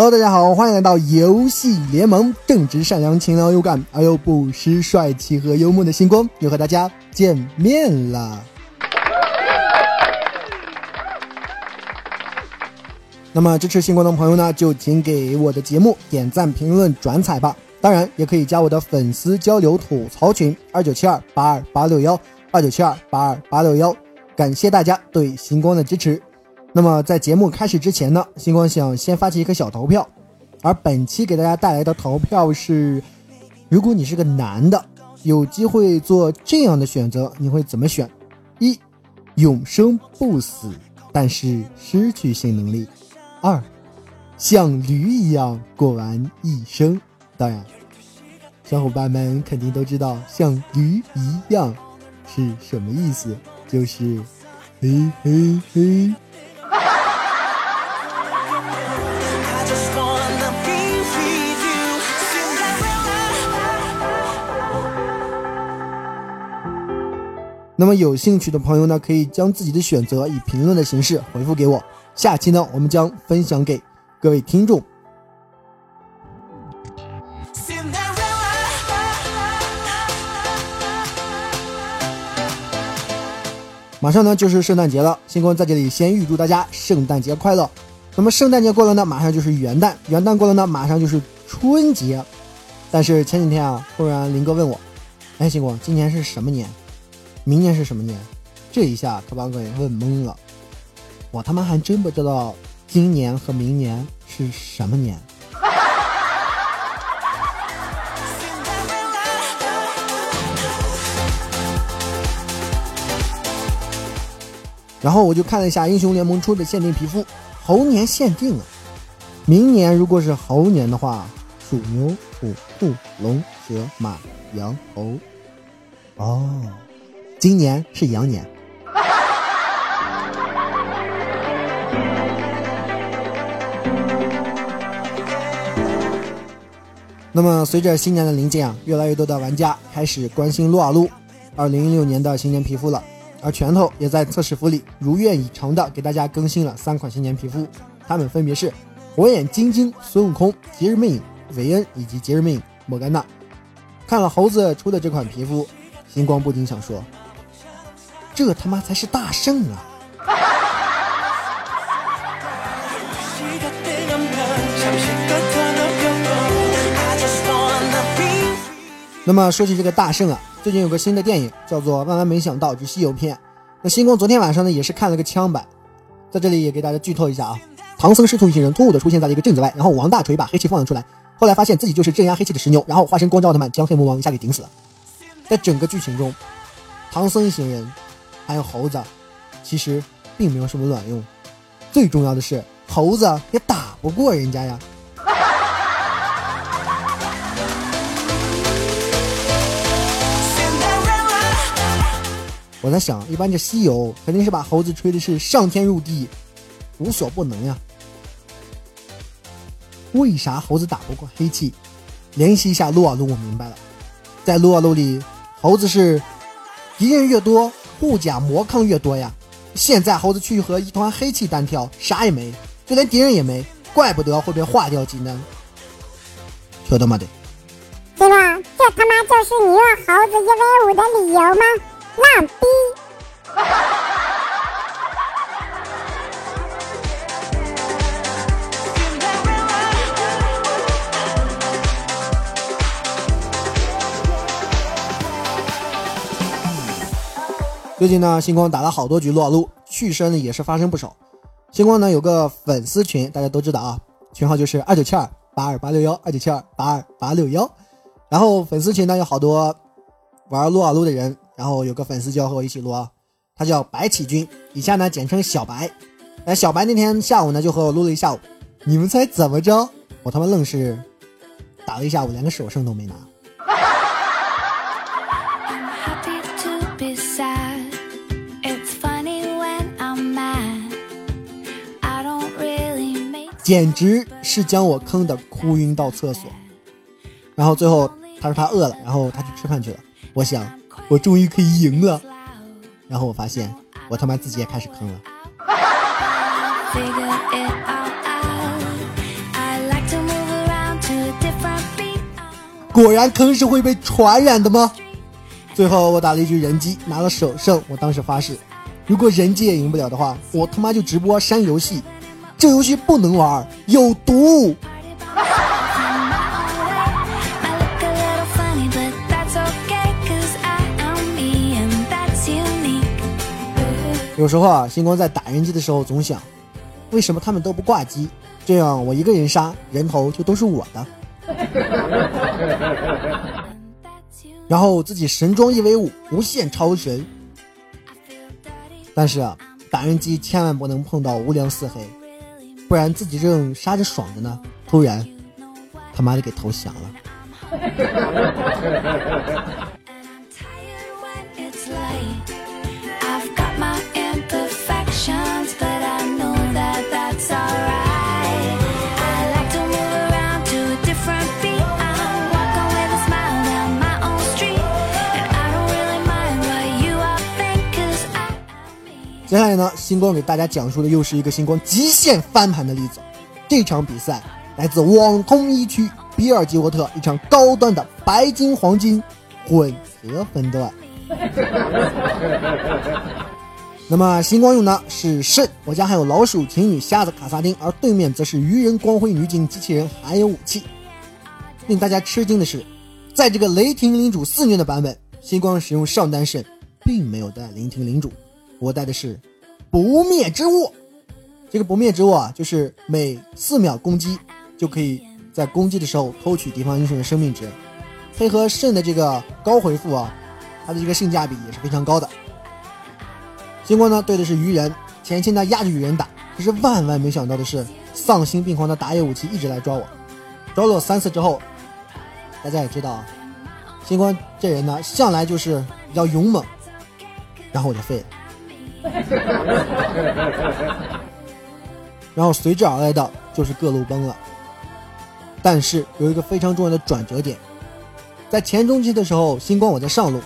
Hello，大家好，欢迎来到游戏联盟，正直善良、勤劳有感而又不失帅气和幽默的星光又和大家见面了。那么支持星光的朋友呢，就请给我的节目点赞、评论、转采吧。当然，也可以加我的粉丝交流吐槽群二九七二八二八六幺二九七二八二八六幺。感谢大家对星光的支持。那么在节目开始之前呢，星光想先发起一个小投票，而本期给大家带来的投票是：如果你是个男的，有机会做这样的选择，你会怎么选？一、永生不死，但是失去性能力；二、像驴一样过完一生。当然，小伙伴们肯定都知道“像驴一样”是什么意思，就是嘿嘿嘿。那么有兴趣的朋友呢，可以将自己的选择以评论的形式回复给我。下期呢，我们将分享给各位听众。马上呢就是圣诞节了，星光在这里先预祝大家圣诞节快乐。那么圣诞节过了呢，马上就是元旦，元旦过了呢，马上就是春节。但是前几天啊，忽然林哥问我：“哎，星光，今年是什么年？”明年是什么年？这一下可把我给问懵了。我他妈还真不知道今年和明年是什么年。然后我就看了一下英雄联盟出的限定皮肤，猴年限定啊。明年如果是猴年的话，属、牛、虎、兔、龙、蛇、马、羊、猴。哦。今年是羊年。那么，随着新年的临近啊，越来越多的玩家开始关心撸啊撸二零一六年的新年皮肤了。而拳头也在测试服里如愿以偿的给大家更新了三款新年皮肤，它们分别是火眼金睛孙悟空、节日魅影韦恩以及节日魅影莫甘娜。看了猴子出的这款皮肤，星光不禁想说。这他妈才是大圣啊！那么说起这个大圣啊，最近有个新的电影叫做《万万没想到之西游篇》。那星光昨天晚上呢也是看了个枪版，在这里也给大家剧透一下啊。唐僧师徒一行人突兀的出现在了一个镇子外，然后王大锤把黑气放了出来，后来发现自己就是镇压黑气的石牛，然后化身光之奥特曼将黑魔王一下给顶死了。在整个剧情中，唐僧一行人。还有猴子，其实并没有什么卵用。最重要的是，猴子也打不过人家呀。我在想，一般这西游肯定是把猴子吹的是上天入地，无所不能呀。为啥猴子打不过黑气？联系一下撸啊撸，我明白了。在撸啊撸里，猴子是敌人越多。护甲魔抗越多呀！现在猴子去和一团黑气单挑，啥也没，就连敌人也没，怪不得会被化掉技能。晓得吗？的。对吧，这他妈就是你用猴子一 v 五的理由吗？浪逼！最近呢，星光打了好多局撸啊撸，去身呢也是发生不少。星光呢有个粉丝群，大家都知道啊，群号就是二九七二八二八六幺二九七二八二八六幺。然后粉丝群呢有好多玩撸啊撸的人，然后有个粉丝就要和我一起撸啊，他叫白起军，以下呢简称小白。哎，小白那天下午呢就和我撸了一下午，你们猜怎么着？我他妈愣是打了一下午，连个首胜都没拿。简直是将我坑的哭晕到厕所。然后最后他说他饿了，然后他去吃饭去了。我想我终于可以赢了。然后我发现我他妈自己也开始坑了。果然坑是会被传染的吗？最后我打了一局人机，拿了首胜，我当时发誓，如果人机也赢不了的话，我他妈就直播删游戏。这游戏不能玩，有毒。有时候啊，星光在打人机的时候总想，为什么他们都不挂机？这样我一个人杀人头就都是我的。然后自己神装一 v 五，无限超神。但是啊，打人机千万不能碰到无良四黑，不然自己正杀着爽着呢，突然他妈的给投降了。呢，星光给大家讲述的又是一个星光极限翻盘的例子。这场比赛来自网通一区比尔吉沃特一场高端的白金黄金混合分段。那么星光用的是肾，我家还有老鼠、情侣、瞎子、卡萨丁，而对面则是愚人、光辉、女警、机器人，还有武器。令大家吃惊的是，在这个雷霆领主肆虐的版本，星光使用上单肾，并没有带雷霆领主。我带的是不灭之握，这个不灭之握啊，就是每四秒攻击就可以在攻击的时候偷取敌方英雄的生命值，配合肾的这个高回复啊，它的这个性价比也是非常高的。星光呢对的是鱼人，前期呢压着鱼人打，可是万万没想到的是，丧心病狂的打野武器一直来抓我，抓了我三次之后，大家也知道啊，星光这人呢向来就是比较勇猛，然后我就废了。然后随之而来的就是各路崩了。但是有一个非常重要的转折点，在前中期的时候，星光我在上路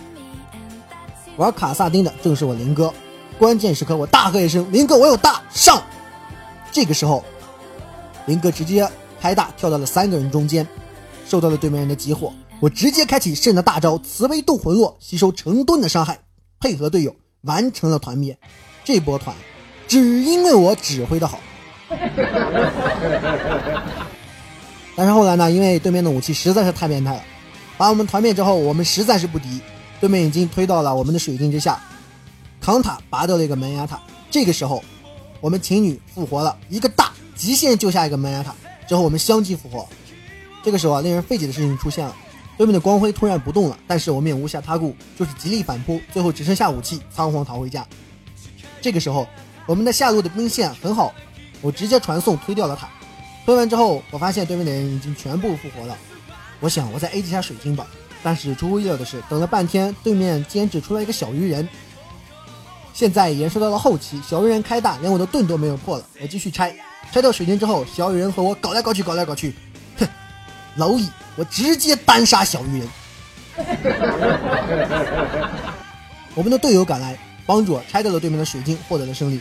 玩卡萨丁的正是我林哥，关键时刻我大喝一声：“林哥，我有大上！”这个时候，林哥直接开大跳到了三个人中间，受到了对面人的集火，我直接开启圣的大招慈悲渡魂落，吸收成吨的伤害，配合队友。完成了团灭，这波团只因为我指挥的好。但是后来呢，因为对面的武器实在是太变态了，把我们团灭之后，我们实在是不敌，对面已经推到了我们的水晶之下，扛塔拔掉了一个门牙塔。这个时候，我们情侣复活了一个大极限救下一个门牙塔之后，我们相继复活。这个时候啊，令人费解的事情出现了。对面的光辉突然不动了，但是我们也无暇他顾，就是极力反扑，最后只剩下武器，仓皇逃回家。这个时候，我们的下路的兵线很好，我直接传送推掉了塔。推完之后，我发现对面的人已经全部复活了。我想我再 A 几下水晶吧，但是出乎意料的是，等了半天，对面竟然只出来一个小鱼人。现在延伸到了后期，小鱼人开大，连我的盾都没有破了。我继续拆，拆掉水晶之后，小鱼人和我搞来搞去，搞来搞去，哼，老蚁。我直接单杀小鱼人，我们的队友赶来帮助我拆掉了对面的水晶，获得了胜利。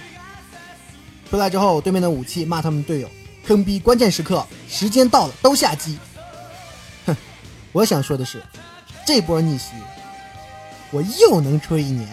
出来之后，对面的武器骂他们队友坑逼，关键时刻时间到了都下机。哼，我想说的是，这波逆袭我又能吹一年。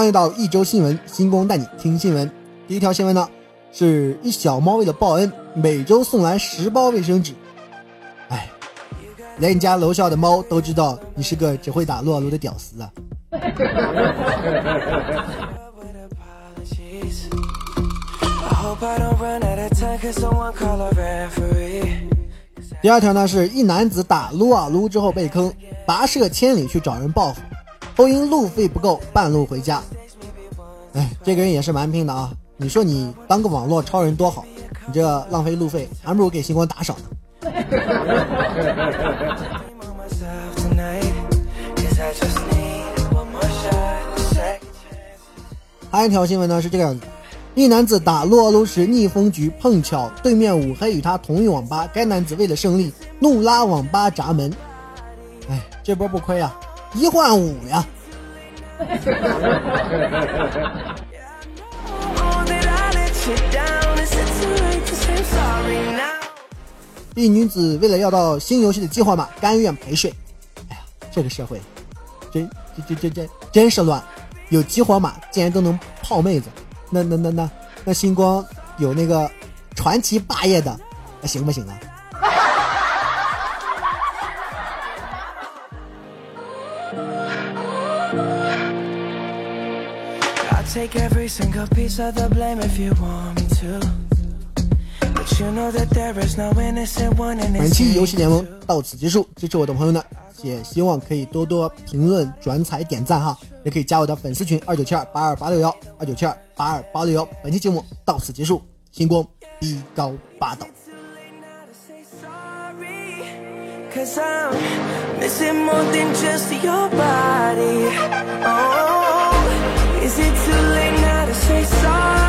欢迎到一周新闻，星光带你听新闻。第一条新闻呢，是一小猫为了报恩，每周送来十包卫生纸。哎，连你家楼下的猫都知道你是个只会打撸啊撸的屌丝啊！第二条呢，是一男子打撸啊撸之后被坑，跋涉千里去找人报复。都因路费不够，半路回家。哎，这个人也是蛮拼的啊！你说你当个网络超人多好，你这浪费路费，还不如给星光打赏呢。还有一条新闻呢，是这个样子：一男子打撸啊撸时逆风局，碰巧对面五黑与他同一网吧。该男子为了胜利，怒拉网吧闸门。哎，这波不亏啊，一换五呀！一女子为了要到新游戏的激活码，甘愿陪睡。哎呀，这个社会，真真真真真真是乱！有激活码竟然都能泡妹子，那那那那那星光有那个传奇霸业的，那行不行啊？本期游戏联盟到此结束，支持我的朋友呢，也希望可以多多评论、转采、点赞哈，也可以加我的粉丝群二九七二八二八六幺二九七二八二八六幺。本期节目到此结束，星光逼高八道。Cause I'm missing more than just your body. Oh. it too late now to say sorry?